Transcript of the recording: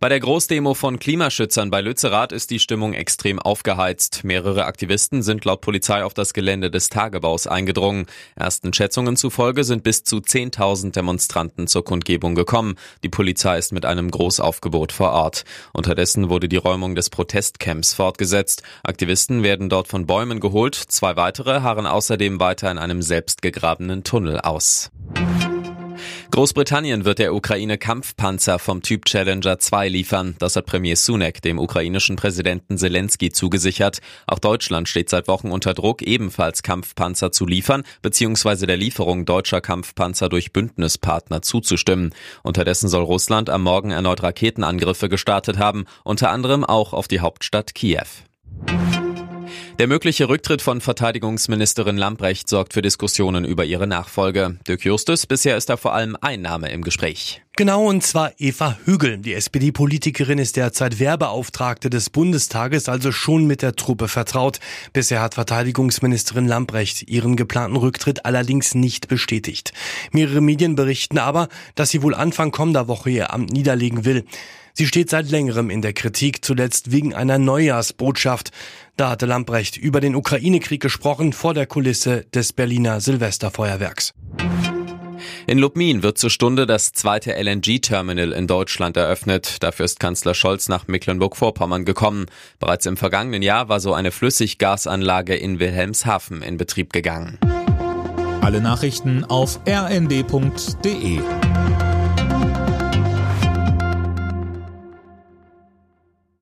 Bei der Großdemo von Klimaschützern bei Lützerath ist die Stimmung extrem aufgeheizt. Mehrere Aktivisten sind laut Polizei auf das Gelände des Tagebaus eingedrungen. Ersten Schätzungen zufolge sind bis zu 10.000 Demonstranten zur Kundgebung gekommen. Die Polizei ist mit einem Großaufgebot vor Ort. Unterdessen wurde die Räumung des Protestcamps fortgesetzt. Aktivisten werden dort von Bäumen geholt. Zwei weitere harren außerdem weiter in einem selbstgegrabenen Tunnel aus. Großbritannien wird der Ukraine Kampfpanzer vom Typ Challenger 2 liefern. Das hat Premier Sunak dem ukrainischen Präsidenten Zelensky zugesichert. Auch Deutschland steht seit Wochen unter Druck, ebenfalls Kampfpanzer zu liefern bzw. der Lieferung deutscher Kampfpanzer durch Bündnispartner zuzustimmen. Unterdessen soll Russland am Morgen erneut Raketenangriffe gestartet haben, unter anderem auch auf die Hauptstadt Kiew. Der mögliche Rücktritt von Verteidigungsministerin Lamprecht sorgt für Diskussionen über ihre Nachfolge. Dirk Justus, bisher ist da vor allem ein Name im Gespräch. Genau, und zwar Eva Hügel. Die SPD-Politikerin ist derzeit Werbeauftragte des Bundestages, also schon mit der Truppe vertraut. Bisher hat Verteidigungsministerin Lamprecht ihren geplanten Rücktritt allerdings nicht bestätigt. Mehrere Medien berichten aber, dass sie wohl Anfang kommender Woche ihr Amt niederlegen will. Sie steht seit längerem in der Kritik, zuletzt wegen einer Neujahrsbotschaft. Da hatte Lamprecht über den Ukraine-Krieg gesprochen vor der Kulisse des Berliner Silvesterfeuerwerks. In Lubmin wird zur Stunde das zweite LNG-Terminal in Deutschland eröffnet. Dafür ist Kanzler Scholz nach Mecklenburg-Vorpommern gekommen. Bereits im vergangenen Jahr war so eine Flüssiggasanlage in Wilhelmshaven in Betrieb gegangen. Alle Nachrichten auf rnd.de